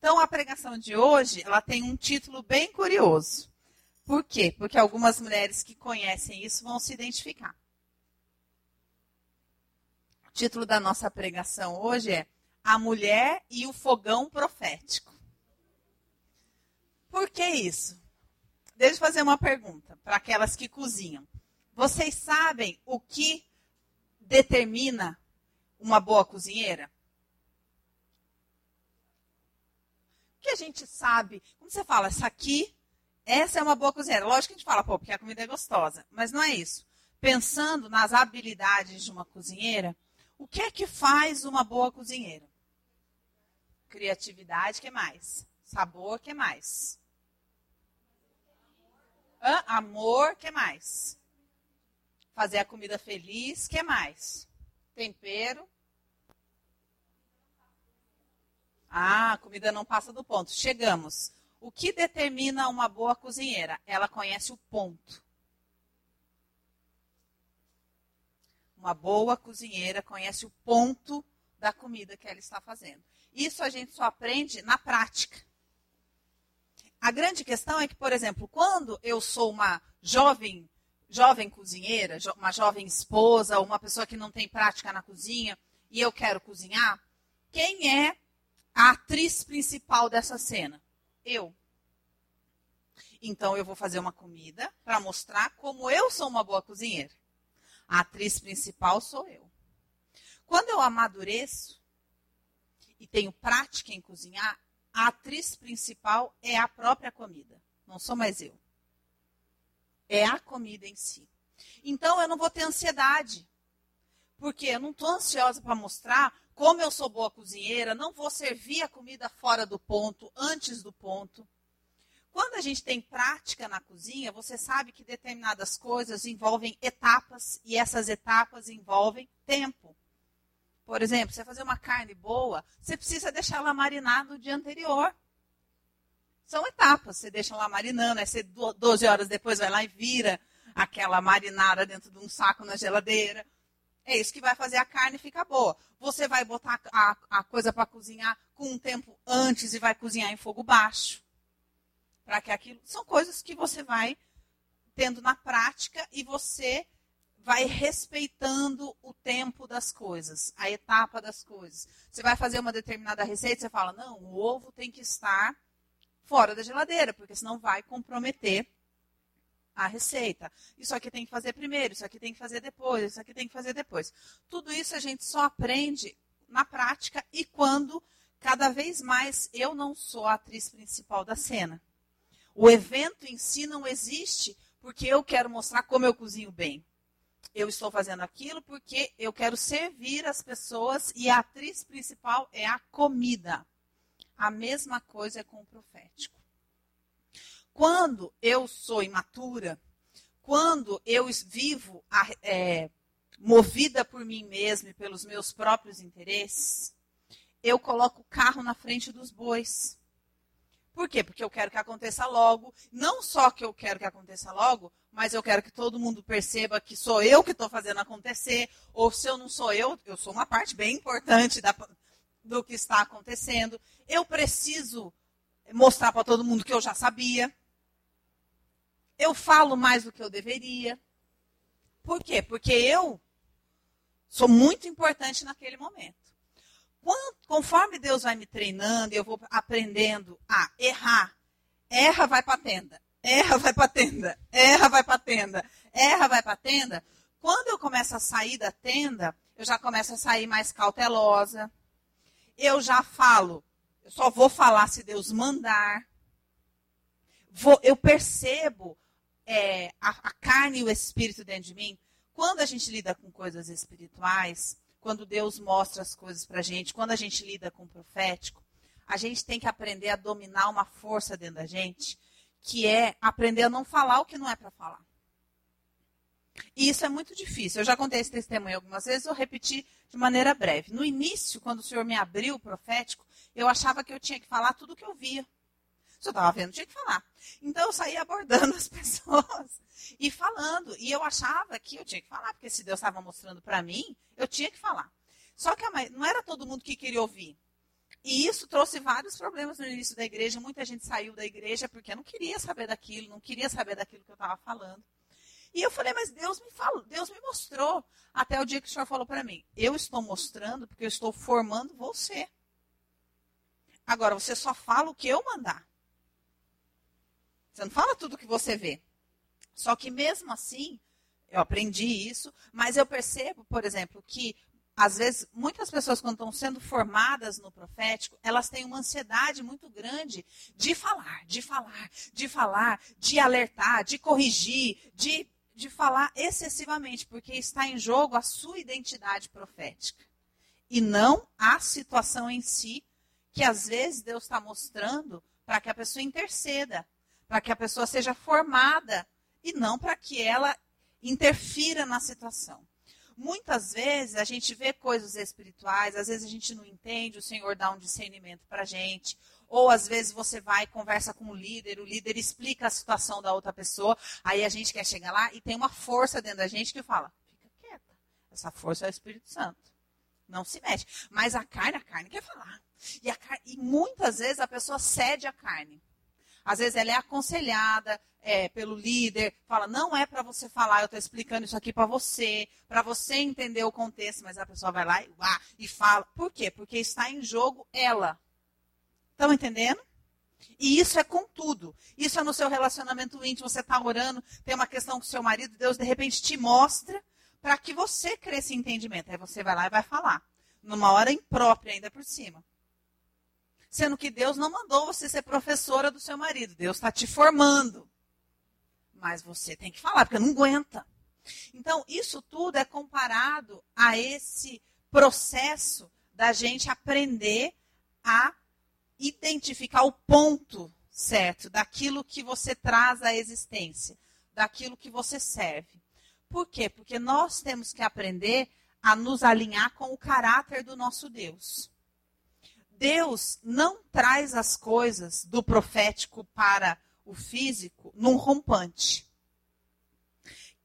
Então, a pregação de hoje, ela tem um título bem curioso. Por quê? Porque algumas mulheres que conhecem isso vão se identificar. O título da nossa pregação hoje é A Mulher e o Fogão Profético. Por que isso? Deixa eu fazer uma pergunta para aquelas que cozinham. Vocês sabem o que determina uma boa cozinheira? O que a gente sabe? Como você fala, essa aqui, essa é uma boa cozinheira. Lógico que a gente fala, pô, porque a comida é gostosa. Mas não é isso. Pensando nas habilidades de uma cozinheira, o que é que faz uma boa cozinheira? Criatividade, que mais? Sabor, que mais? Hã? Amor, que mais? Fazer a comida feliz, que mais? Tempero. Ah, a comida não passa do ponto. Chegamos. O que determina uma boa cozinheira? Ela conhece o ponto. Uma boa cozinheira conhece o ponto da comida que ela está fazendo. Isso a gente só aprende na prática. A grande questão é que, por exemplo, quando eu sou uma jovem, jovem cozinheira, uma jovem esposa, uma pessoa que não tem prática na cozinha, e eu quero cozinhar, quem é a atriz principal dessa cena? Eu. Então eu vou fazer uma comida para mostrar como eu sou uma boa cozinheira. A atriz principal sou eu. Quando eu amadureço e tenho prática em cozinhar, a atriz principal é a própria comida, não sou mais eu. É a comida em si. Então eu não vou ter ansiedade, porque eu não estou ansiosa para mostrar como eu sou boa cozinheira, não vou servir a comida fora do ponto, antes do ponto. Quando a gente tem prática na cozinha, você sabe que determinadas coisas envolvem etapas e essas etapas envolvem tempo. Por exemplo, você fazer uma carne boa, você precisa deixar ela marinar no dia anterior. São etapas. Você deixa ela marinando, aí você 12 horas depois vai lá e vira aquela marinada dentro de um saco na geladeira. É isso que vai fazer a carne ficar boa. Você vai botar a, a coisa para cozinhar com um tempo antes e vai cozinhar em fogo baixo. Para que aquilo. São coisas que você vai tendo na prática e você vai respeitando o tempo das coisas, a etapa das coisas. Você vai fazer uma determinada receita, você fala, não, o ovo tem que estar fora da geladeira, porque senão vai comprometer a receita. Isso aqui tem que fazer primeiro, isso aqui tem que fazer depois, isso aqui tem que fazer depois. Tudo isso a gente só aprende na prática e quando cada vez mais eu não sou a atriz principal da cena. O evento em si não existe porque eu quero mostrar como eu cozinho bem eu estou fazendo aquilo porque eu quero servir as pessoas e a atriz principal é a comida. A mesma coisa é com o profético. Quando eu sou imatura, quando eu vivo é, movida por mim mesma e pelos meus próprios interesses, eu coloco o carro na frente dos bois. Por quê? Porque eu quero que aconteça logo. Não só que eu quero que aconteça logo, mas eu quero que todo mundo perceba que sou eu que estou fazendo acontecer, ou se eu não sou eu, eu sou uma parte bem importante da, do que está acontecendo. Eu preciso mostrar para todo mundo que eu já sabia. Eu falo mais do que eu deveria. Por quê? Porque eu sou muito importante naquele momento. Quando, conforme Deus vai me treinando, eu vou aprendendo a errar. Erra, vai para tenda erra, vai para tenda, erra, vai para tenda, erra, vai para tenda. Quando eu começo a sair da tenda, eu já começo a sair mais cautelosa. Eu já falo, eu só vou falar se Deus mandar. Vou, eu percebo é, a, a carne e o espírito dentro de mim. Quando a gente lida com coisas espirituais, quando Deus mostra as coisas para a gente, quando a gente lida com o profético, a gente tem que aprender a dominar uma força dentro da gente que é aprender a não falar o que não é para falar. E isso é muito difícil. Eu já contei esse testemunho algumas vezes, eu repeti de maneira breve. No início, quando o Senhor me abriu o profético, eu achava que eu tinha que falar tudo o que eu via. Se eu estava vendo, tinha que falar. Então eu saía abordando as pessoas e falando. E eu achava que eu tinha que falar, porque se Deus estava mostrando para mim, eu tinha que falar. Só que não era todo mundo que queria ouvir. E isso trouxe vários problemas no início da igreja. Muita gente saiu da igreja porque não queria saber daquilo, não queria saber daquilo que eu estava falando. E eu falei, mas Deus me falou, Deus me mostrou. Até o dia que o Senhor falou para mim, eu estou mostrando porque eu estou formando você. Agora, você só fala o que eu mandar. Você não fala tudo que você vê. Só que mesmo assim, eu aprendi isso, mas eu percebo, por exemplo, que às vezes muitas pessoas quando estão sendo formadas no profético, elas têm uma ansiedade muito grande de falar, de falar, de falar, de alertar, de corrigir, de de falar excessivamente, porque está em jogo a sua identidade profética. E não a situação em si, que às vezes Deus está mostrando para que a pessoa interceda, para que a pessoa seja formada, e não para que ela interfira na situação. Muitas vezes a gente vê coisas espirituais, às vezes a gente não entende, o Senhor dá um discernimento para a gente, ou às vezes você vai e conversa com o líder, o líder explica a situação da outra pessoa, aí a gente quer chegar lá e tem uma força dentro da gente que fala: fica quieta. Essa força é o Espírito Santo. Não se mexe. Mas a carne, a carne quer falar. E, carne, e muitas vezes a pessoa cede a carne. Às vezes ela é aconselhada é, pelo líder, fala, não é para você falar, eu estou explicando isso aqui para você, para você entender o contexto, mas a pessoa vai lá e, uá, e fala. Por quê? Porque está em jogo ela. Estão entendendo? E isso é com tudo. Isso é no seu relacionamento íntimo. Você está orando, tem uma questão com seu marido, Deus de repente te mostra para que você cresça em entendimento. Aí você vai lá e vai falar. Numa hora imprópria, ainda por cima. Sendo que Deus não mandou você ser professora do seu marido. Deus está te formando. Mas você tem que falar, porque não aguenta. Então, isso tudo é comparado a esse processo da gente aprender a identificar o ponto certo daquilo que você traz à existência, daquilo que você serve. Por quê? Porque nós temos que aprender a nos alinhar com o caráter do nosso Deus. Deus não traz as coisas do profético para o físico num rompante.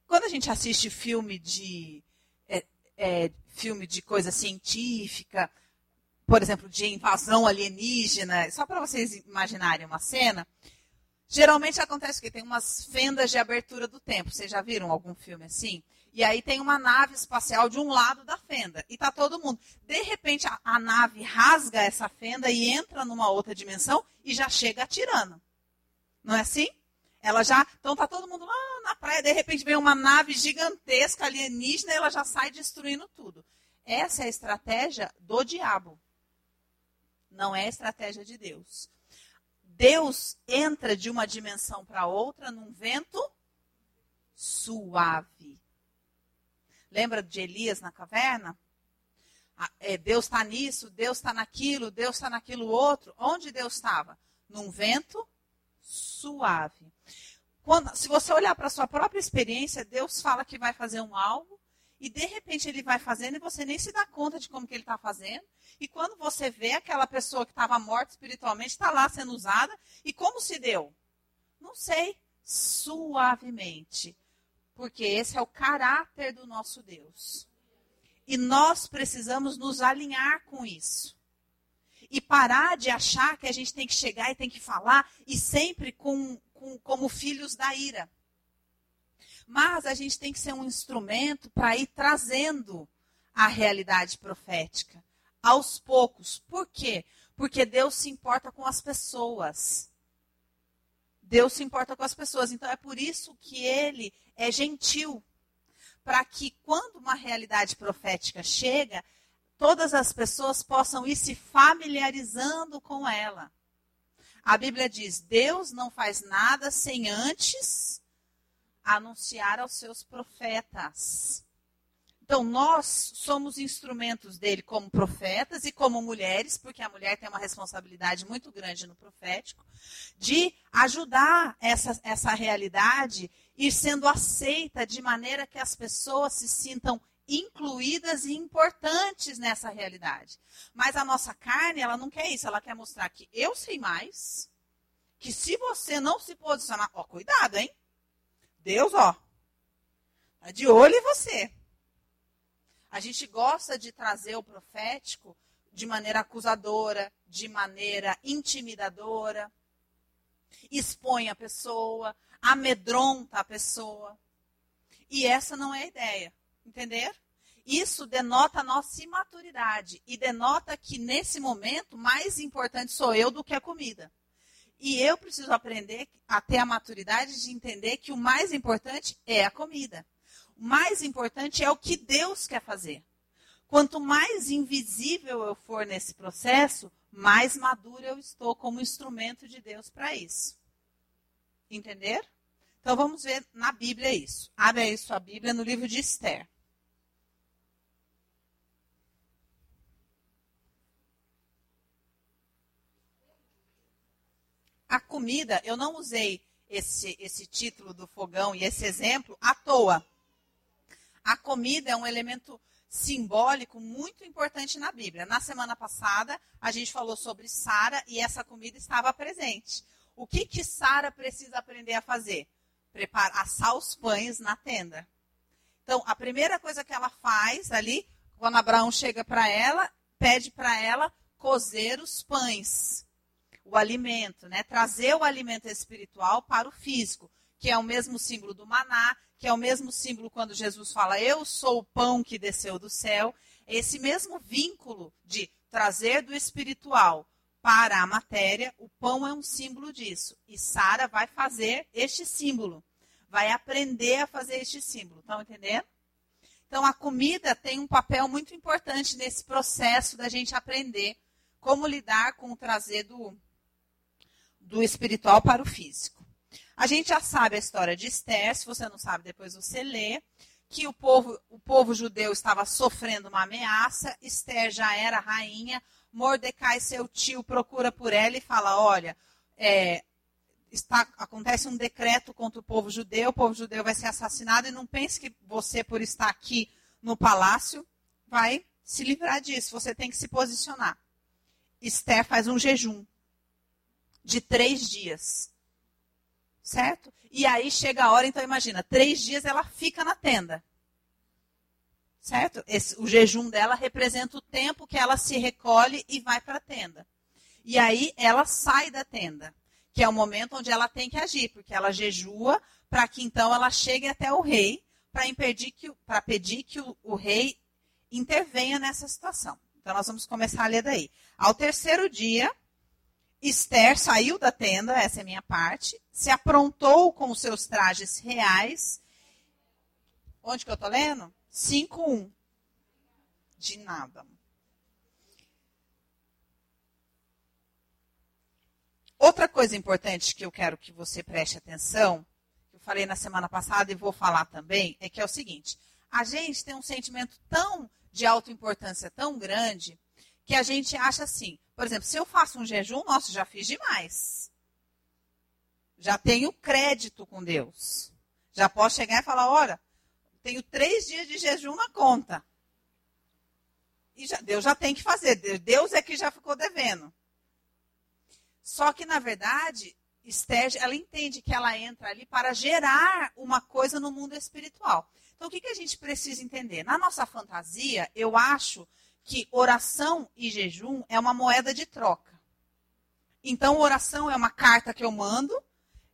Quando a gente assiste filme de é, é, filme de coisa científica, por exemplo, de invasão alienígena, só para vocês imaginarem uma cena, geralmente acontece que tem umas fendas de abertura do tempo. Vocês já viram algum filme assim? E aí tem uma nave espacial de um lado da fenda e tá todo mundo. De repente a, a nave rasga essa fenda e entra numa outra dimensão e já chega atirando. Não é assim? Ela já, então tá todo mundo lá na praia, de repente vem uma nave gigantesca alienígena e ela já sai destruindo tudo. Essa é a estratégia do diabo. Não é estratégia de Deus. Deus entra de uma dimensão para outra num vento suave. Lembra de Elias na caverna? É, Deus está nisso, Deus está naquilo, Deus está naquilo outro. Onde Deus estava? Num vento suave. Quando, se você olhar para a sua própria experiência, Deus fala que vai fazer um algo e de repente ele vai fazendo e você nem se dá conta de como que ele está fazendo. E quando você vê aquela pessoa que estava morta espiritualmente, está lá sendo usada, e como se deu? Não sei. Suavemente. Porque esse é o caráter do nosso Deus. E nós precisamos nos alinhar com isso. E parar de achar que a gente tem que chegar e tem que falar, e sempre com, com como filhos da ira. Mas a gente tem que ser um instrumento para ir trazendo a realidade profética aos poucos. Por quê? Porque Deus se importa com as pessoas. Deus se importa com as pessoas. Então é por isso que ele é gentil. Para que quando uma realidade profética chega, todas as pessoas possam ir se familiarizando com ela. A Bíblia diz: Deus não faz nada sem antes anunciar aos seus profetas. Então, nós somos instrumentos dele como profetas e como mulheres, porque a mulher tem uma responsabilidade muito grande no profético, de ajudar essa, essa realidade ir sendo aceita de maneira que as pessoas se sintam incluídas e importantes nessa realidade. Mas a nossa carne, ela não quer isso, ela quer mostrar que eu sei mais, que se você não se posicionar, ó, cuidado, hein? Deus, ó, tá de olho em você. A gente gosta de trazer o profético de maneira acusadora, de maneira intimidadora, expõe a pessoa, amedronta a pessoa. E essa não é a ideia, entender? Isso denota a nossa imaturidade e denota que nesse momento mais importante sou eu do que a comida. E eu preciso aprender a ter a maturidade de entender que o mais importante é a comida. O mais importante é o que Deus quer fazer. Quanto mais invisível eu for nesse processo, mais maduro eu estou como instrumento de Deus para isso. Entender? Então vamos ver na Bíblia isso. Abre aí sua Bíblia no livro de Esther. A comida, eu não usei esse, esse título do fogão e esse exemplo à toa. A comida é um elemento simbólico muito importante na Bíblia. Na semana passada, a gente falou sobre Sara e essa comida estava presente. O que que Sara precisa aprender a fazer? Preparar, assar os pães na tenda. Então, a primeira coisa que ela faz ali, quando Abraão chega para ela, pede para ela cozer os pães, o alimento, né? Trazer o alimento espiritual para o físico, que é o mesmo símbolo do maná, que é o mesmo símbolo quando Jesus fala, eu sou o pão que desceu do céu. Esse mesmo vínculo de trazer do espiritual para a matéria, o pão é um símbolo disso. E Sara vai fazer este símbolo. Vai aprender a fazer este símbolo. Estão entendendo? Então, a comida tem um papel muito importante nesse processo da gente aprender como lidar com o trazer do, do espiritual para o físico. A gente já sabe a história de Esther, se você não sabe, depois você lê, que o povo, o povo judeu estava sofrendo uma ameaça, Esther já era rainha, Mordecai, seu tio, procura por ela e fala: olha, é, está, acontece um decreto contra o povo judeu, o povo judeu vai ser assassinado, e não pense que você, por estar aqui no palácio, vai se livrar disso. Você tem que se posicionar. Esther faz um jejum de três dias certo? E aí chega a hora, então imagina, três dias ela fica na tenda. Certo? Esse, o jejum dela representa o tempo que ela se recolhe e vai para a tenda. E aí ela sai da tenda, que é o momento onde ela tem que agir, porque ela jejua para que então ela chegue até o rei para impedir que para pedir que o, o rei intervenha nessa situação. Então nós vamos começar a ler daí. Ao terceiro dia, Esther saiu da tenda, essa é minha parte, se aprontou com os seus trajes reais. Onde que eu estou lendo? 5.1. De nada. Outra coisa importante que eu quero que você preste atenção, que eu falei na semana passada e vou falar também, é que é o seguinte: a gente tem um sentimento tão de autoimportância tão grande que a gente acha assim, por exemplo, se eu faço um jejum, nossa, já fiz demais. Já tenho crédito com Deus. Já posso chegar e falar, olha, tenho três dias de jejum na conta. E já, Deus já tem que fazer. Deus é que já ficou devendo. Só que, na verdade, Esther, ela entende que ela entra ali para gerar uma coisa no mundo espiritual. Então, o que, que a gente precisa entender? Na nossa fantasia, eu acho que oração e jejum é uma moeda de troca. Então, oração é uma carta que eu mando,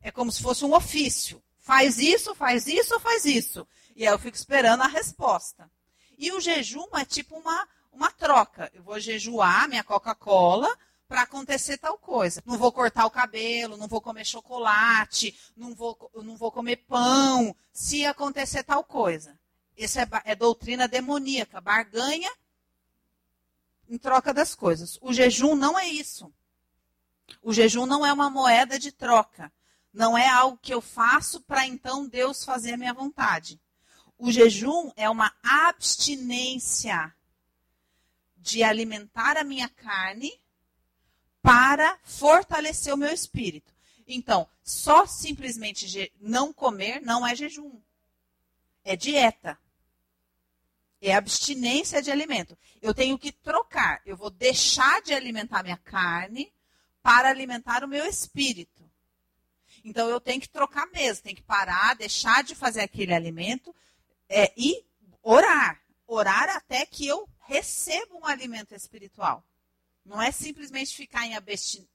é como se fosse um ofício. Faz isso, faz isso, faz isso. E aí eu fico esperando a resposta. E o jejum é tipo uma, uma troca. Eu vou jejuar minha Coca-Cola para acontecer tal coisa. Não vou cortar o cabelo, não vou comer chocolate, não vou, não vou comer pão, se acontecer tal coisa. Isso é, é doutrina demoníaca, barganha em troca das coisas. O jejum não é isso. O jejum não é uma moeda de troca. Não é algo que eu faço para então Deus fazer a minha vontade. O jejum é uma abstinência de alimentar a minha carne para fortalecer o meu espírito. Então, só simplesmente não comer não é jejum. É dieta é abstinência de alimento. Eu tenho que trocar. Eu vou deixar de alimentar minha carne para alimentar o meu espírito. Então eu tenho que trocar mesmo, tenho que parar, deixar de fazer aquele alimento é, e orar. Orar até que eu receba um alimento espiritual. Não é simplesmente ficar em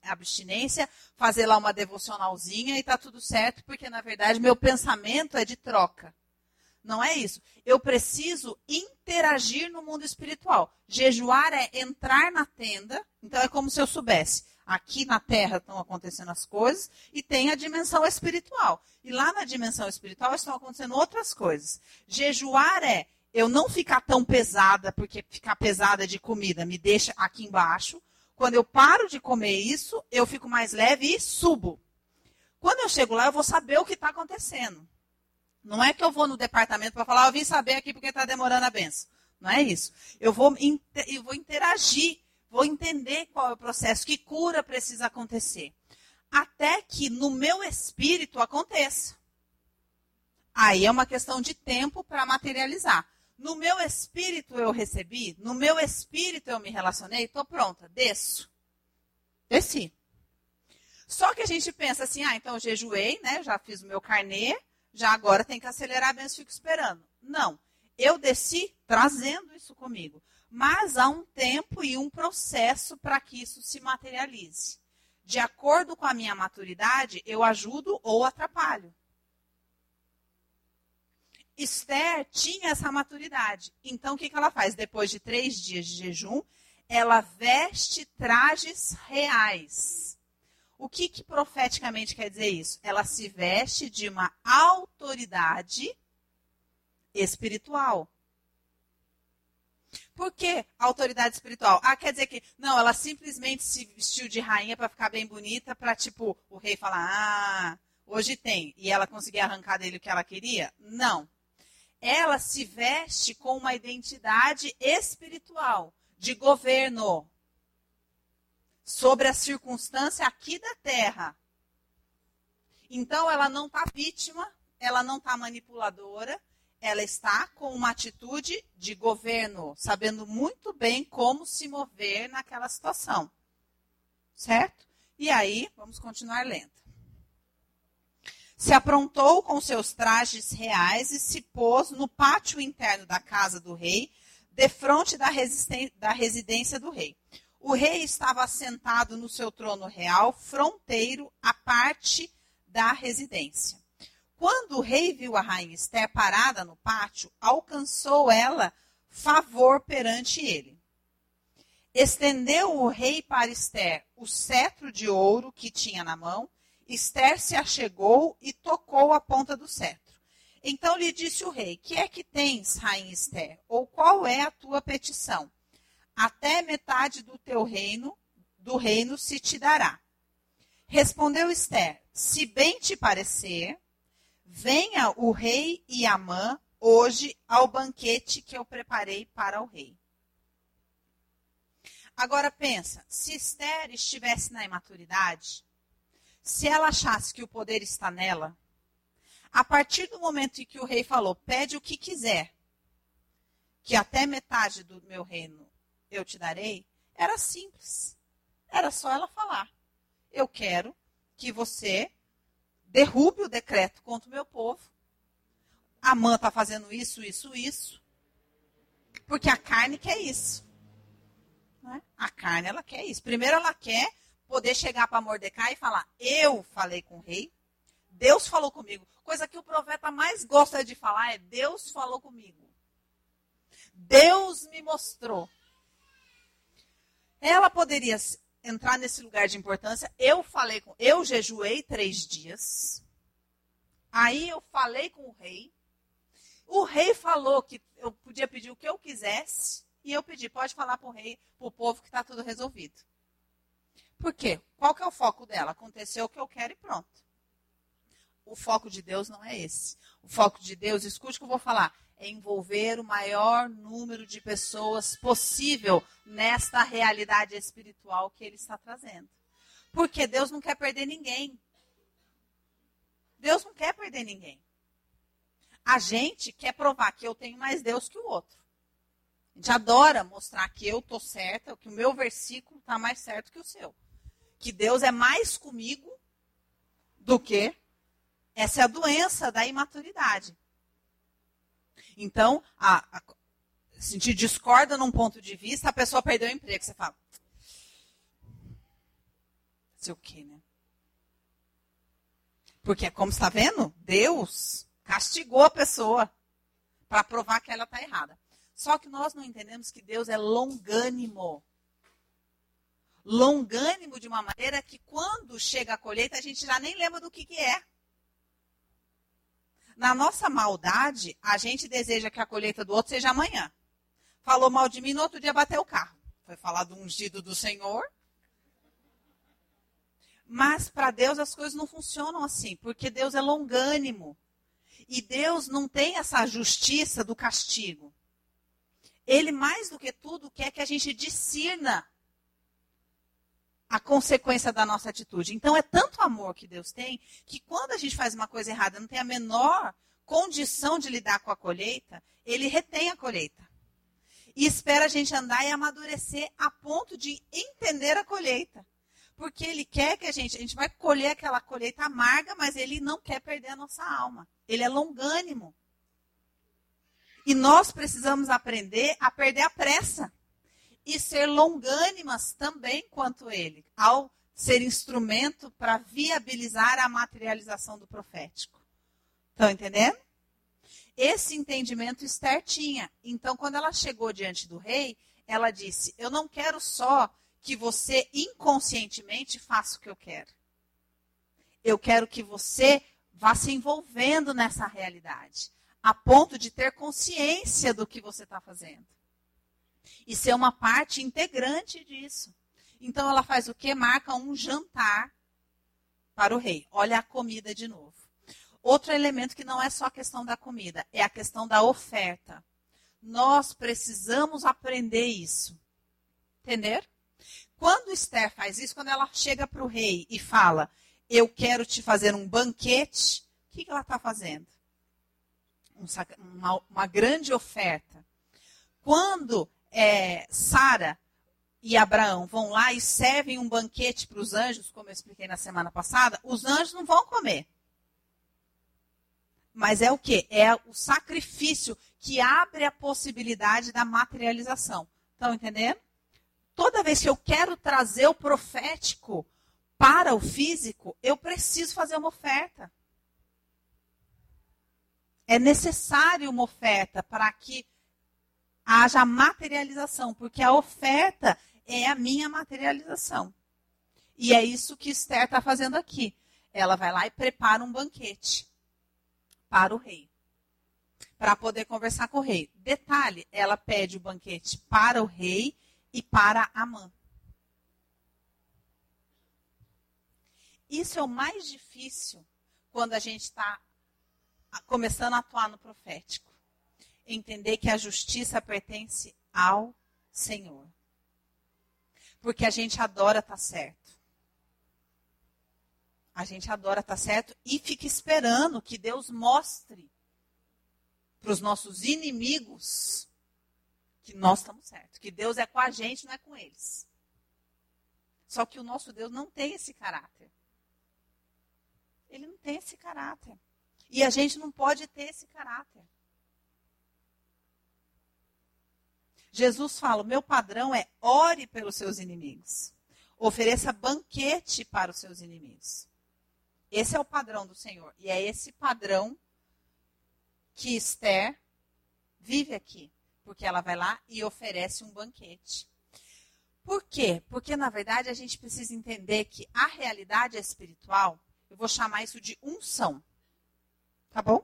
abstinência, fazer lá uma devocionalzinha e tá tudo certo, porque na verdade meu pensamento é de troca. Não é isso. Eu preciso interagir no mundo espiritual. Jejuar é entrar na tenda. Então é como se eu soubesse. Aqui na Terra estão acontecendo as coisas e tem a dimensão espiritual. E lá na dimensão espiritual estão acontecendo outras coisas. Jejuar é eu não ficar tão pesada, porque ficar pesada de comida me deixa aqui embaixo. Quando eu paro de comer isso, eu fico mais leve e subo. Quando eu chego lá, eu vou saber o que está acontecendo. Não é que eu vou no departamento para falar, eu vim saber aqui porque está demorando a benção. Não é isso. Eu vou, eu vou interagir, vou entender qual é o processo, que cura precisa acontecer. Até que no meu espírito aconteça. Aí é uma questão de tempo para materializar. No meu espírito eu recebi, no meu espírito eu me relacionei, estou pronta, desço. Desci. Só que a gente pensa assim, ah, então eu jejuei, né? Já fiz o meu carnê, já agora tem que acelerar bem, eu fico esperando. Não. Eu desci trazendo isso comigo. Mas há um tempo e um processo para que isso se materialize. De acordo com a minha maturidade, eu ajudo ou atrapalho. Esther tinha essa maturidade. Então, o que, que ela faz? Depois de três dias de jejum, ela veste trajes reais. O que, que profeticamente quer dizer isso? Ela se veste de uma autoridade espiritual. Por que autoridade espiritual? Ah, quer dizer que, não, ela simplesmente se vestiu de rainha para ficar bem bonita, para, tipo, o rei falar, ah, hoje tem, e ela conseguir arrancar dele o que ela queria? Não. Ela se veste com uma identidade espiritual, de governo, sobre a circunstância aqui da terra. Então, ela não está vítima, ela não está manipuladora, ela está com uma atitude de governo, sabendo muito bem como se mover naquela situação. Certo? E aí, vamos continuar lendo. Se aprontou com seus trajes reais e se pôs no pátio interno da casa do rei, defronte da, da residência do rei. O rei estava assentado no seu trono real, fronteiro à parte da residência. Quando o rei viu a rainha Esther parada no pátio, alcançou ela favor perante ele. Estendeu o rei para Esther o cetro de ouro que tinha na mão. Esther se achegou e tocou a ponta do cetro. Então lhe disse o rei: Que é que tens, rainha Esther? Ou qual é a tua petição? Até metade do teu reino, do reino se te dará. Respondeu Esther: Se bem te parecer, venha o rei e Amã hoje ao banquete que eu preparei para o rei. Agora pensa, se Esther estivesse na imaturidade, se ela achasse que o poder está nela, a partir do momento em que o rei falou, pede o que quiser, que até metade do meu reino eu te darei, era simples. Era só ela falar: Eu quero que você derrube o decreto contra o meu povo. A mãe está fazendo isso, isso, isso. Porque a carne quer isso. É? A carne, ela quer isso. Primeiro, ela quer poder chegar para Mordecai e falar: Eu falei com o rei, Deus falou comigo. Coisa que o profeta mais gosta de falar é: Deus falou comigo. Deus me mostrou. Ela poderia entrar nesse lugar de importância. Eu falei com, eu jejuei três dias. Aí eu falei com o rei. O rei falou que eu podia pedir o que eu quisesse. E eu pedi, pode falar para o rei, para o povo que está tudo resolvido. Por quê? Qual que é o foco dela? Aconteceu o que eu quero e pronto. O foco de Deus não é esse. O foco de Deus, escute o que eu vou falar, é envolver o maior número de pessoas possível nesta realidade espiritual que ele está trazendo. Porque Deus não quer perder ninguém. Deus não quer perder ninguém. A gente quer provar que eu tenho mais Deus que o outro. A gente adora mostrar que eu estou certa, que o meu versículo está mais certo que o seu. Que Deus é mais comigo do que. Essa é a doença da imaturidade. Então, a, a, se a gente discorda num ponto de vista, a pessoa perdeu o emprego. Você fala, sei o quê, né? Porque, como está vendo, Deus castigou a pessoa para provar que ela está errada. Só que nós não entendemos que Deus é longânimo. Longânimo de uma maneira que quando chega a colheita a gente já nem lembra do que, que é. Na nossa maldade, a gente deseja que a colheita do outro seja amanhã. Falou mal de mim, no outro dia bateu o carro. Foi falar do ungido do Senhor. Mas para Deus as coisas não funcionam assim, porque Deus é longânimo. E Deus não tem essa justiça do castigo. Ele, mais do que tudo, quer que a gente discirna a consequência da nossa atitude. Então, é tanto amor que Deus tem, que quando a gente faz uma coisa errada, não tem a menor condição de lidar com a colheita, ele retém a colheita. E espera a gente andar e amadurecer a ponto de entender a colheita. Porque ele quer que a gente, a gente vai colher aquela colheita amarga, mas ele não quer perder a nossa alma. Ele é longânimo. E nós precisamos aprender a perder a pressa e ser longânimas também quanto ele, ao ser instrumento para viabilizar a materialização do profético. Estão entendendo? Esse entendimento Esther tinha. Então, quando ela chegou diante do rei, ela disse: Eu não quero só que você inconscientemente faça o que eu quero. Eu quero que você vá se envolvendo nessa realidade a ponto de ter consciência do que você está fazendo. E ser uma parte integrante disso. Então ela faz o que? Marca um jantar para o rei. Olha a comida de novo. Outro elemento que não é só a questão da comida, é a questão da oferta. Nós precisamos aprender isso. Entender? Quando Esther faz isso, quando ela chega para o rei e fala, eu quero te fazer um banquete, o que, que ela está fazendo? uma, uma grande oferta. Quando é, Sara e Abraão vão lá e servem um banquete para os anjos, como eu expliquei na semana passada, os anjos não vão comer. Mas é o que? É o sacrifício que abre a possibilidade da materialização. Estão entendendo? Toda vez que eu quero trazer o profético para o físico, eu preciso fazer uma oferta é necessário uma oferta para que haja materialização, porque a oferta é a minha materialização. E é isso que Esther está fazendo aqui. Ela vai lá e prepara um banquete para o rei, para poder conversar com o rei. Detalhe: ela pede o banquete para o rei e para Amã. Isso é o mais difícil quando a gente está começando a atuar no profético. Entender que a justiça pertence ao Senhor. Porque a gente adora estar tá certo. A gente adora estar tá certo e fica esperando que Deus mostre para os nossos inimigos que nós estamos certos. Que Deus é com a gente, não é com eles. Só que o nosso Deus não tem esse caráter. Ele não tem esse caráter. E a gente não pode ter esse caráter. Jesus fala: meu padrão é ore pelos seus inimigos. Ofereça banquete para os seus inimigos. Esse é o padrão do Senhor. E é esse padrão que Esther vive aqui. Porque ela vai lá e oferece um banquete. Por quê? Porque, na verdade, a gente precisa entender que a realidade espiritual, eu vou chamar isso de unção. Tá bom?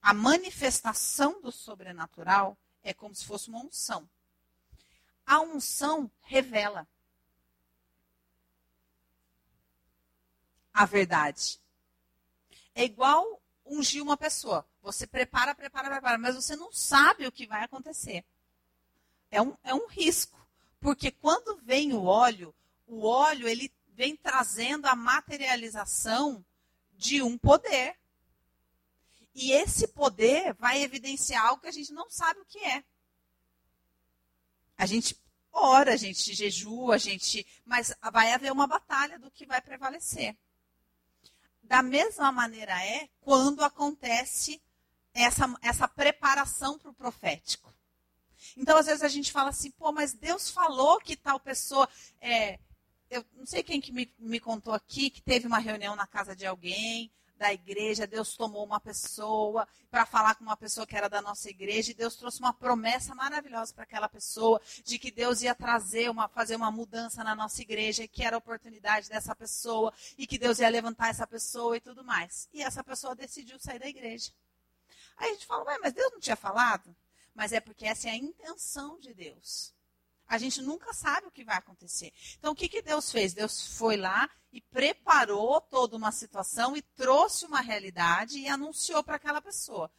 A manifestação do sobrenatural é como se fosse uma unção. A unção revela a verdade. É igual ungir uma pessoa. Você prepara, prepara, prepara, mas você não sabe o que vai acontecer. É um, é um risco. Porque quando vem o óleo, o óleo ele vem trazendo a materialização de um poder. E esse poder vai evidenciar algo que a gente não sabe o que é. A gente ora, a gente jejua, a gente, mas vai haver uma batalha do que vai prevalecer. Da mesma maneira é quando acontece essa, essa preparação para o profético. Então, às vezes a gente fala assim, pô, mas Deus falou que tal pessoa é, eu não sei quem que me, me contou aqui que teve uma reunião na casa de alguém da igreja, Deus tomou uma pessoa para falar com uma pessoa que era da nossa igreja, e Deus trouxe uma promessa maravilhosa para aquela pessoa, de que Deus ia trazer uma, fazer uma mudança na nossa igreja, que era a oportunidade dessa pessoa, e que Deus ia levantar essa pessoa e tudo mais. E essa pessoa decidiu sair da igreja. Aí a gente fala, mas Deus não tinha falado? Mas é porque essa é a intenção de Deus. A gente nunca sabe o que vai acontecer. Então, o que, que Deus fez? Deus foi lá e preparou toda uma situação e trouxe uma realidade e anunciou para aquela pessoa.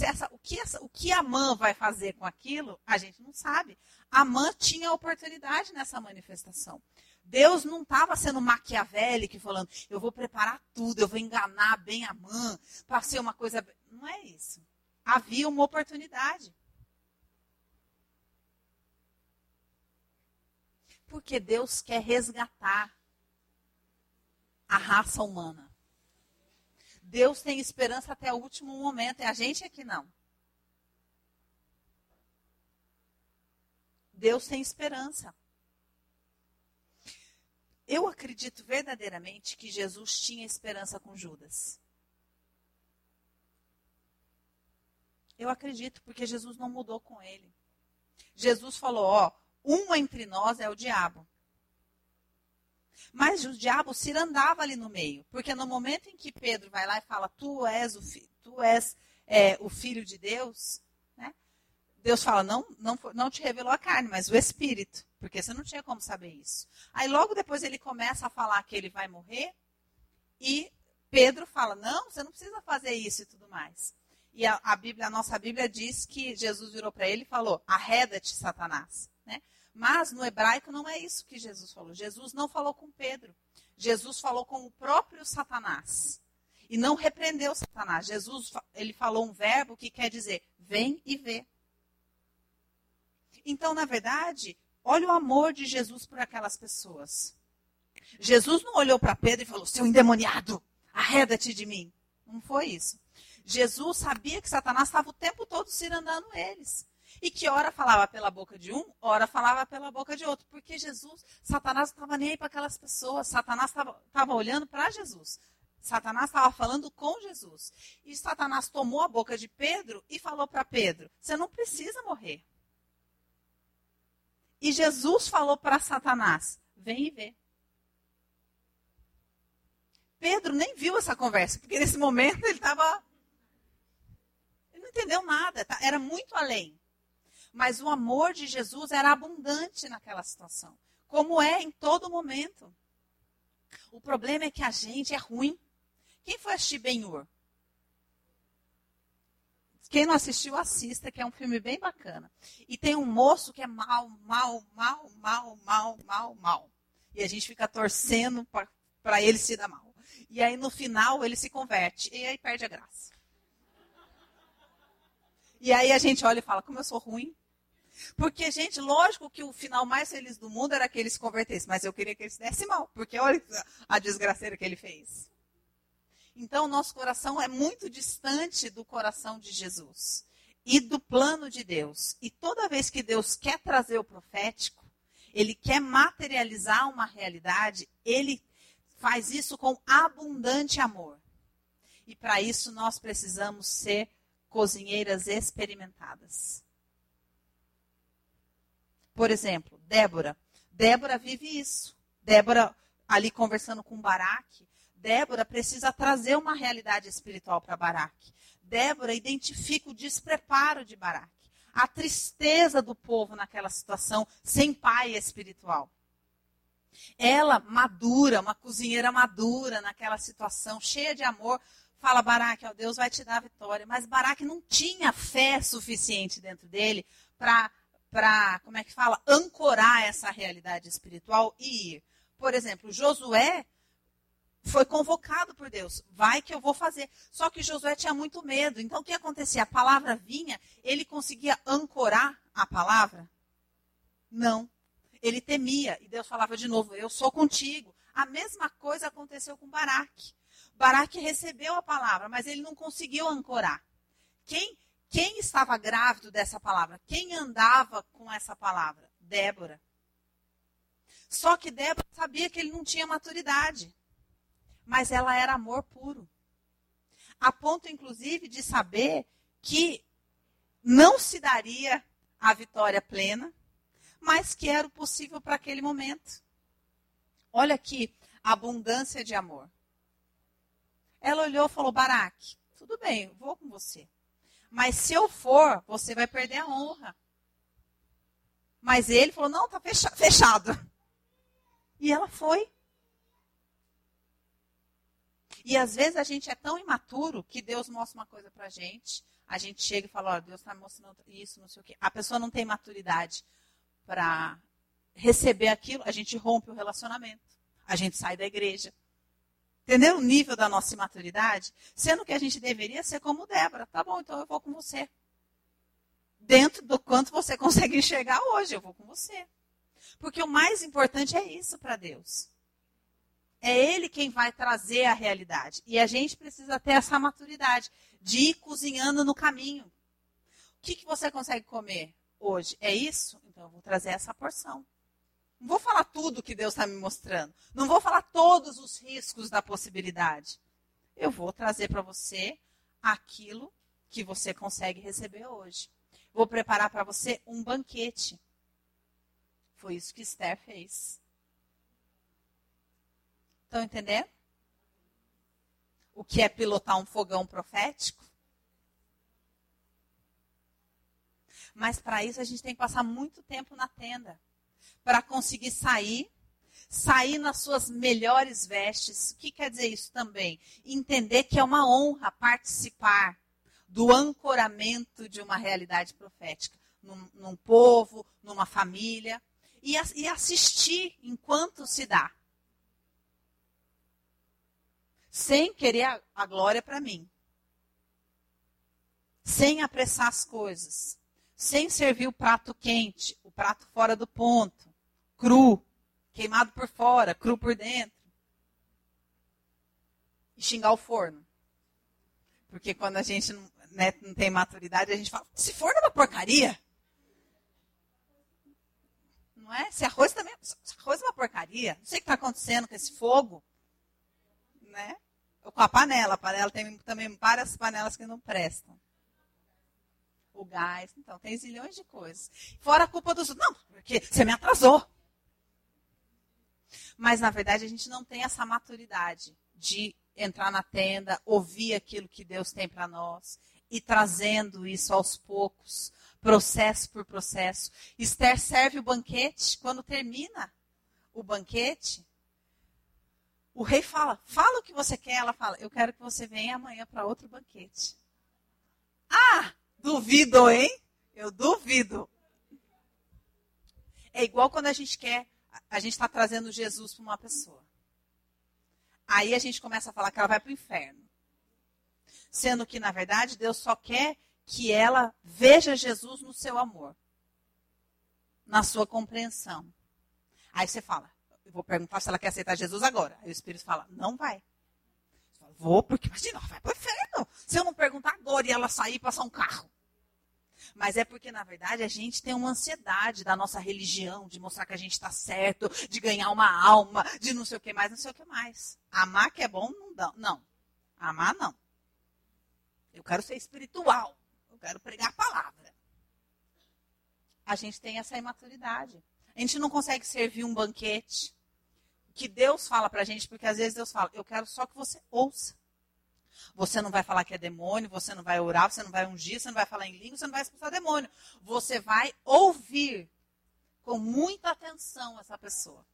Essa, o, que essa, o que a mãe vai fazer com aquilo, a gente não sabe. A mãe tinha oportunidade nessa manifestação. Deus não estava sendo maquiavélico falando, eu vou preparar tudo, eu vou enganar bem a mãe para ser uma coisa. Não é isso. Havia uma oportunidade. Porque Deus quer resgatar a raça humana. Deus tem esperança até o último momento, e a gente é que não. Deus tem esperança. Eu acredito verdadeiramente que Jesus tinha esperança com Judas. Eu acredito, porque Jesus não mudou com ele. Jesus falou: Ó, um entre nós é o diabo. Mas o diabo se andava ali no meio, porque no momento em que Pedro vai lá e fala, tu és o, fi tu és, é, o filho de Deus, né? Deus fala, não, não, não te revelou a carne, mas o Espírito, porque você não tinha como saber isso. Aí logo depois ele começa a falar que ele vai morrer, e Pedro fala, não, você não precisa fazer isso e tudo mais. E a, a Bíblia, a nossa Bíblia diz que Jesus virou para ele e falou, arreda-te, Satanás. Né? Mas no hebraico não é isso que Jesus falou. Jesus não falou com Pedro. Jesus falou com o próprio Satanás. E não repreendeu Satanás. Jesus ele falou um verbo que quer dizer vem e vê. Então, na verdade, olha o amor de Jesus por aquelas pessoas. Jesus não olhou para Pedro e falou: seu endemoniado, arreda-te de mim. Não foi isso. Jesus sabia que Satanás estava o tempo todo cirandando eles. E que ora falava pela boca de um, ora falava pela boca de outro. Porque Jesus, Satanás não estava nem aí para aquelas pessoas. Satanás estava olhando para Jesus. Satanás estava falando com Jesus. E Satanás tomou a boca de Pedro e falou para Pedro: Você não precisa morrer. E Jesus falou para Satanás: Vem e vê. Pedro nem viu essa conversa, porque nesse momento ele estava. Ele não entendeu nada, tá? era muito além. Mas o amor de Jesus era abundante naquela situação, como é em todo momento. O problema é que a gente é ruim. Quem foi assistir Ben-Hur? Quem não assistiu, assista, que é um filme bem bacana. E tem um moço que é mal, mal, mal, mal, mal, mal, mal. E a gente fica torcendo para ele se dar mal. E aí no final ele se converte. E aí perde a graça. E aí a gente olha e fala, como eu sou ruim. Porque, gente, lógico que o final mais feliz do mundo era que ele se convertesse, mas eu queria que ele se desse mal, porque olha a desgraceira que ele fez. Então, o nosso coração é muito distante do coração de Jesus e do plano de Deus. E toda vez que Deus quer trazer o profético, ele quer materializar uma realidade, ele faz isso com abundante amor. E para isso nós precisamos ser cozinheiras experimentadas. Por exemplo, Débora. Débora vive isso. Débora, ali conversando com Baraque, Débora precisa trazer uma realidade espiritual para Baraque. Débora identifica o despreparo de Baraque, a tristeza do povo naquela situação, sem pai espiritual. Ela, madura, uma cozinheira madura naquela situação, cheia de amor, fala: Baraque, ó, Deus vai te dar a vitória. Mas Baraque não tinha fé suficiente dentro dele para para, como é que fala, ancorar essa realidade espiritual e ir. Por exemplo, Josué foi convocado por Deus. Vai que eu vou fazer. Só que Josué tinha muito medo. Então o que acontecia? A palavra vinha, ele conseguia ancorar a palavra? Não. Ele temia. E Deus falava de novo: Eu sou contigo. A mesma coisa aconteceu com Baraque. Baraque recebeu a palavra, mas ele não conseguiu ancorar. Quem quem estava grávido dessa palavra? Quem andava com essa palavra? Débora. Só que Débora sabia que ele não tinha maturidade. Mas ela era amor puro. A ponto, inclusive, de saber que não se daria a vitória plena, mas que era o possível para aquele momento. Olha aqui, abundância de amor. Ela olhou e falou: Baraque, tudo bem, vou com você. Mas se eu for, você vai perder a honra. Mas ele falou: não, está fechado. E ela foi. E às vezes a gente é tão imaturo que Deus mostra uma coisa pra gente, a gente chega e fala, ó, Deus está mostrando isso, não sei o quê. A pessoa não tem maturidade para receber aquilo, a gente rompe o relacionamento. A gente sai da igreja. Entendeu o nível da nossa imaturidade? Sendo que a gente deveria ser como Débora. Tá bom, então eu vou com você. Dentro do quanto você consegue enxergar hoje, eu vou com você. Porque o mais importante é isso para Deus. É Ele quem vai trazer a realidade. E a gente precisa ter essa maturidade de ir cozinhando no caminho. O que, que você consegue comer hoje? É isso? Então eu vou trazer essa porção. Não vou falar tudo que Deus está me mostrando. Não vou falar todos os riscos da possibilidade. Eu vou trazer para você aquilo que você consegue receber hoje. Vou preparar para você um banquete. Foi isso que Esther fez. Estão entendendo? O que é pilotar um fogão profético? Mas para isso a gente tem que passar muito tempo na tenda para conseguir sair, sair nas suas melhores vestes. O que quer dizer isso também? Entender que é uma honra participar do ancoramento de uma realidade profética num, num povo, numa família e, e assistir enquanto se dá. Sem querer a, a glória para mim. Sem apressar as coisas. Sem servir o prato quente, o prato fora do ponto. Cru. Queimado por fora, cru por dentro. E xingar o forno. Porque quando a gente não, né, não tem maturidade, a gente fala: se forno é uma porcaria. Não é? Se arroz também. Arroz é uma porcaria. Não sei o que está acontecendo com esse fogo. Né? Ou com a panela. A panela tem também várias panelas que não prestam. O gás. Então, tem zilhões de coisas. Fora a culpa dos. Não, porque você me atrasou. Mas, na verdade, a gente não tem essa maturidade de entrar na tenda, ouvir aquilo que Deus tem para nós e trazendo isso aos poucos, processo por processo. Esther serve o banquete, quando termina o banquete, o rei fala: fala o que você quer. Ela fala: eu quero que você venha amanhã para outro banquete. Ah, duvido, hein? Eu duvido. É igual quando a gente quer, a gente está trazendo Jesus para uma pessoa. Aí a gente começa a falar que ela vai para o inferno. Sendo que, na verdade, Deus só quer que ela veja Jesus no seu amor, na sua compreensão. Aí você fala, eu vou perguntar se ela quer aceitar Jesus agora. Aí o Espírito fala, não vai. Vou, porque imagina, vai para o inferno. Se eu não perguntar agora e ela sair e passar um carro. Mas é porque, na verdade, a gente tem uma ansiedade da nossa religião, de mostrar que a gente está certo, de ganhar uma alma, de não sei o que mais, não sei o que mais. Amar que é bom, não dá. Não. Amar, não. Eu quero ser espiritual. Eu quero pregar a palavra. A gente tem essa imaturidade. A gente não consegue servir um banquete. Que Deus fala pra gente, porque às vezes Deus fala, eu quero só que você ouça. Você não vai falar que é demônio, você não vai orar, você não vai ungir, você não vai falar em língua, você não vai expulsar demônio. Você vai ouvir com muita atenção essa pessoa.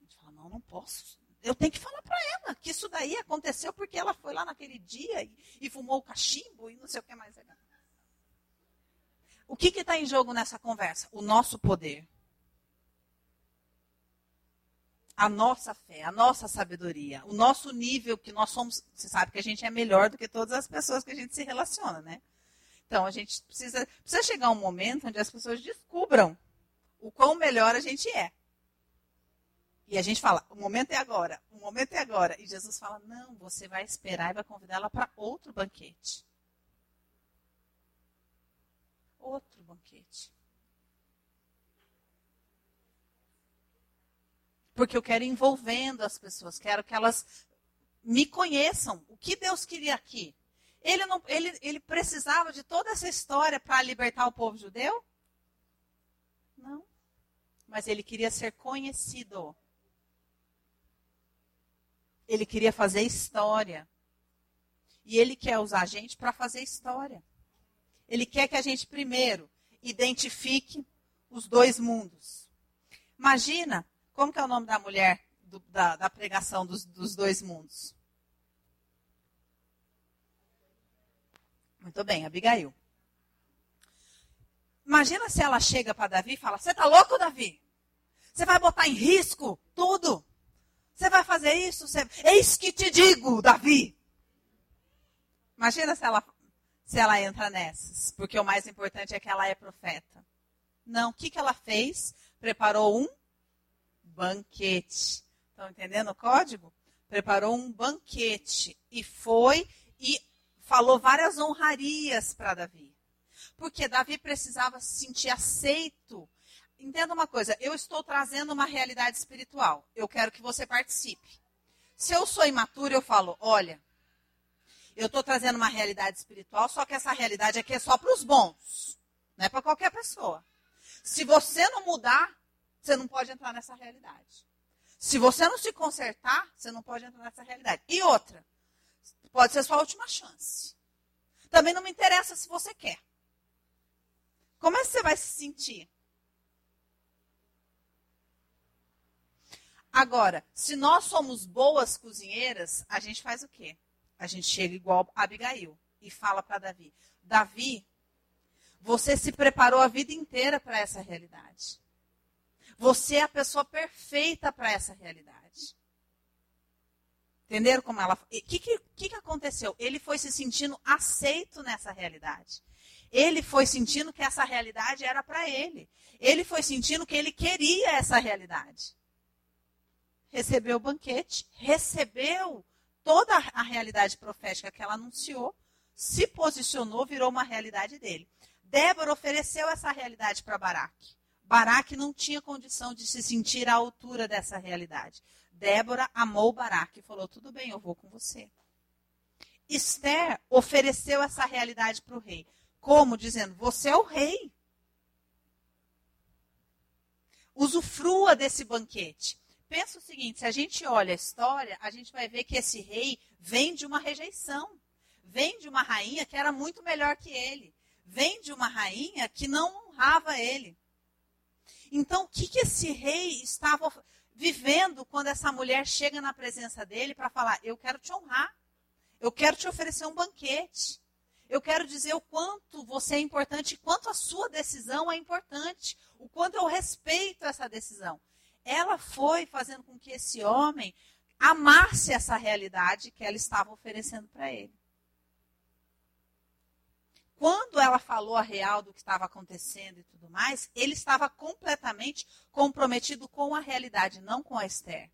A gente fala, não, não posso. Eu tenho que falar para ela que isso daí aconteceu porque ela foi lá naquele dia e, e fumou o cachimbo e não sei o que mais. O que está em jogo nessa conversa? O nosso poder a nossa fé, a nossa sabedoria, o nosso nível que nós somos. Você sabe que a gente é melhor do que todas as pessoas que a gente se relaciona, né? Então a gente precisa, precisa chegar um momento onde as pessoas descubram o quão melhor a gente é. E a gente fala, o momento é agora, o momento é agora. E Jesus fala, não, você vai esperar e vai convidá-la para outro banquete. Outro banquete. Porque eu quero envolvendo as pessoas, quero que elas me conheçam. O que Deus queria aqui? Ele, não, ele, ele precisava de toda essa história para libertar o povo judeu? Não. Mas ele queria ser conhecido. Ele queria fazer história. E ele quer usar a gente para fazer história. Ele quer que a gente, primeiro, identifique os dois mundos. Imagina, como que é o nome da mulher do, da, da, pregação dos, dos dois mundos? Muito bem, Abigail. Imagina se ela chega para Davi e fala: Você está louco, Davi? Você vai botar em risco tudo? Você vai fazer isso? Eis que te digo, Davi. Imagina se ela, se ela entra nessas, porque o mais importante é que ela é profeta. Não, o que, que ela fez? Preparou um banquete. Estão entendendo o código? Preparou um banquete e foi e falou várias honrarias para Davi. Porque Davi precisava se sentir aceito. Entenda uma coisa, eu estou trazendo uma realidade espiritual. Eu quero que você participe. Se eu sou imaturo, eu falo, olha, eu estou trazendo uma realidade espiritual, só que essa realidade aqui é só para os bons, não é para qualquer pessoa. Se você não mudar, você não pode entrar nessa realidade. Se você não se consertar, você não pode entrar nessa realidade. E outra, pode ser sua última chance. Também não me interessa se você quer. Como é que você vai se sentir? Agora, se nós somos boas cozinheiras, a gente faz o quê? A gente chega igual a Abigail e fala para Davi: Davi, você se preparou a vida inteira para essa realidade. Você é a pessoa perfeita para essa realidade. Entenderam como ela. O que, que, que aconteceu? Ele foi se sentindo aceito nessa realidade. Ele foi sentindo que essa realidade era para ele. Ele foi sentindo que ele queria essa realidade. Recebeu o banquete, recebeu toda a realidade profética que ela anunciou, se posicionou, virou uma realidade dele. Débora ofereceu essa realidade para Baraque. Baraque não tinha condição de se sentir à altura dessa realidade. Débora amou Baraque e falou: tudo bem, eu vou com você. Esther ofereceu essa realidade para o rei. Como? Dizendo: você é o rei. Usufrua desse banquete pensa o seguinte: se a gente olha a história, a gente vai ver que esse rei vem de uma rejeição. Vem de uma rainha que era muito melhor que ele. Vem de uma rainha que não honrava ele. Então, o que, que esse rei estava vivendo quando essa mulher chega na presença dele para falar: Eu quero te honrar. Eu quero te oferecer um banquete. Eu quero dizer o quanto você é importante, quanto a sua decisão é importante, o quanto eu respeito essa decisão ela foi fazendo com que esse homem amasse essa realidade que ela estava oferecendo para ele. Quando ela falou a real do que estava acontecendo e tudo mais, ele estava completamente comprometido com a realidade, não com a Esther.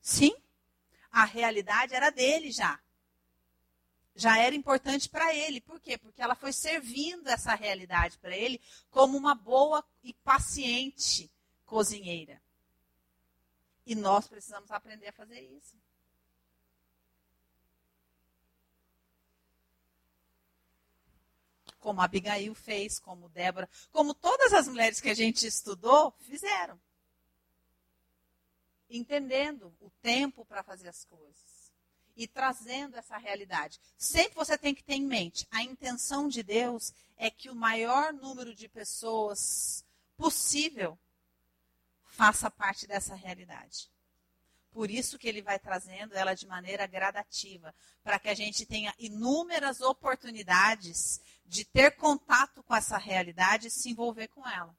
Sim, a realidade era dele já já era importante para ele. Por quê? Porque ela foi servindo essa realidade para ele como uma boa e paciente cozinheira. E nós precisamos aprender a fazer isso. Como Abigail fez, como Débora, como todas as mulheres que a gente estudou fizeram. Entendendo o tempo para fazer as coisas e trazendo essa realidade. Sempre você tem que ter em mente, a intenção de Deus é que o maior número de pessoas possível faça parte dessa realidade. Por isso que ele vai trazendo ela de maneira gradativa, para que a gente tenha inúmeras oportunidades de ter contato com essa realidade e se envolver com ela.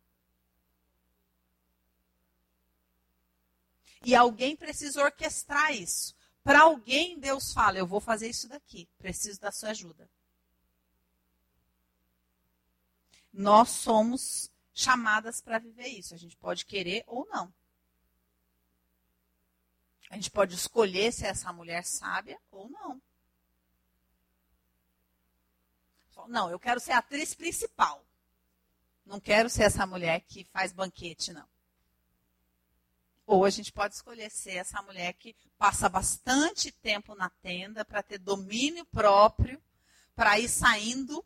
E alguém precisa orquestrar isso. Para alguém, Deus fala: Eu vou fazer isso daqui, preciso da sua ajuda. Nós somos chamadas para viver isso. A gente pode querer ou não. A gente pode escolher se essa mulher sábia ou não. Não, eu quero ser atriz principal. Não quero ser essa mulher que faz banquete, não. Ou a gente pode escolher ser essa mulher que passa bastante tempo na tenda para ter domínio próprio, para ir saindo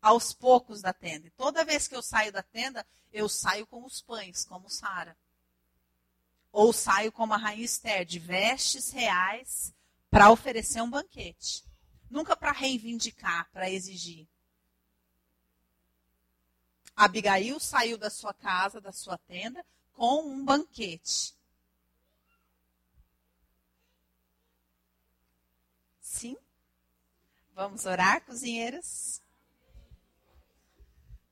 aos poucos da tenda. E toda vez que eu saio da tenda, eu saio com os pães, como Sara. Ou saio como a rainha Esther, de vestes reais, para oferecer um banquete. Nunca para reivindicar, para exigir. Abigail saiu da sua casa, da sua tenda, com um banquete. Sim? Vamos orar, cozinheiras?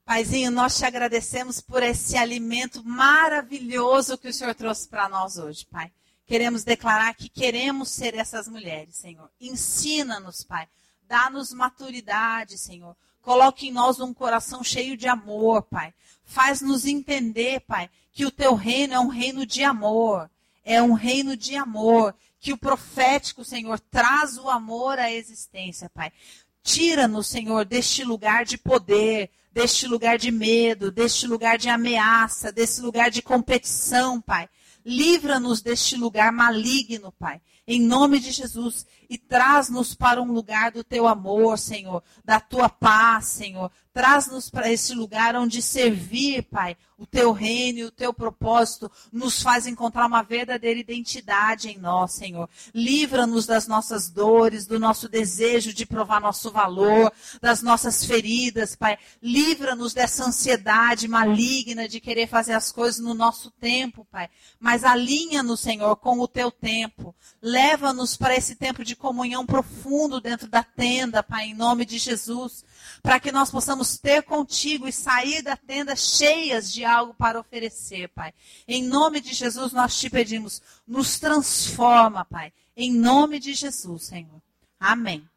Paizinho, nós te agradecemos por esse alimento maravilhoso que o Senhor trouxe para nós hoje, Pai. Queremos declarar que queremos ser essas mulheres, Senhor. Ensina-nos, Pai. Dá-nos maturidade, Senhor. Coloque em nós um coração cheio de amor, Pai. Faz-nos entender, Pai, que o teu reino é um reino de amor. É um reino de amor. Que o profético, Senhor, traz o amor à existência, Pai. Tira-nos, Senhor, deste lugar de poder, deste lugar de medo, deste lugar de ameaça, desse lugar de competição, Pai. Livra-nos deste lugar maligno, Pai em nome de Jesus, e traz-nos para um lugar do teu amor, Senhor, da tua paz, Senhor. Traz-nos para esse lugar onde servir, Pai, o teu reino e o teu propósito nos faz encontrar uma verdadeira identidade em nós, Senhor. Livra-nos das nossas dores, do nosso desejo de provar nosso valor, das nossas feridas, Pai. Livra-nos dessa ansiedade maligna de querer fazer as coisas no nosso tempo, Pai. Mas alinha-nos, Senhor, com o teu tempo. Leva-nos para esse tempo de comunhão profundo dentro da tenda, Pai, em nome de Jesus, para que nós possamos ter contigo e sair da tenda cheias de algo para oferecer, Pai. Em nome de Jesus nós te pedimos, nos transforma, Pai. Em nome de Jesus, Senhor. Amém.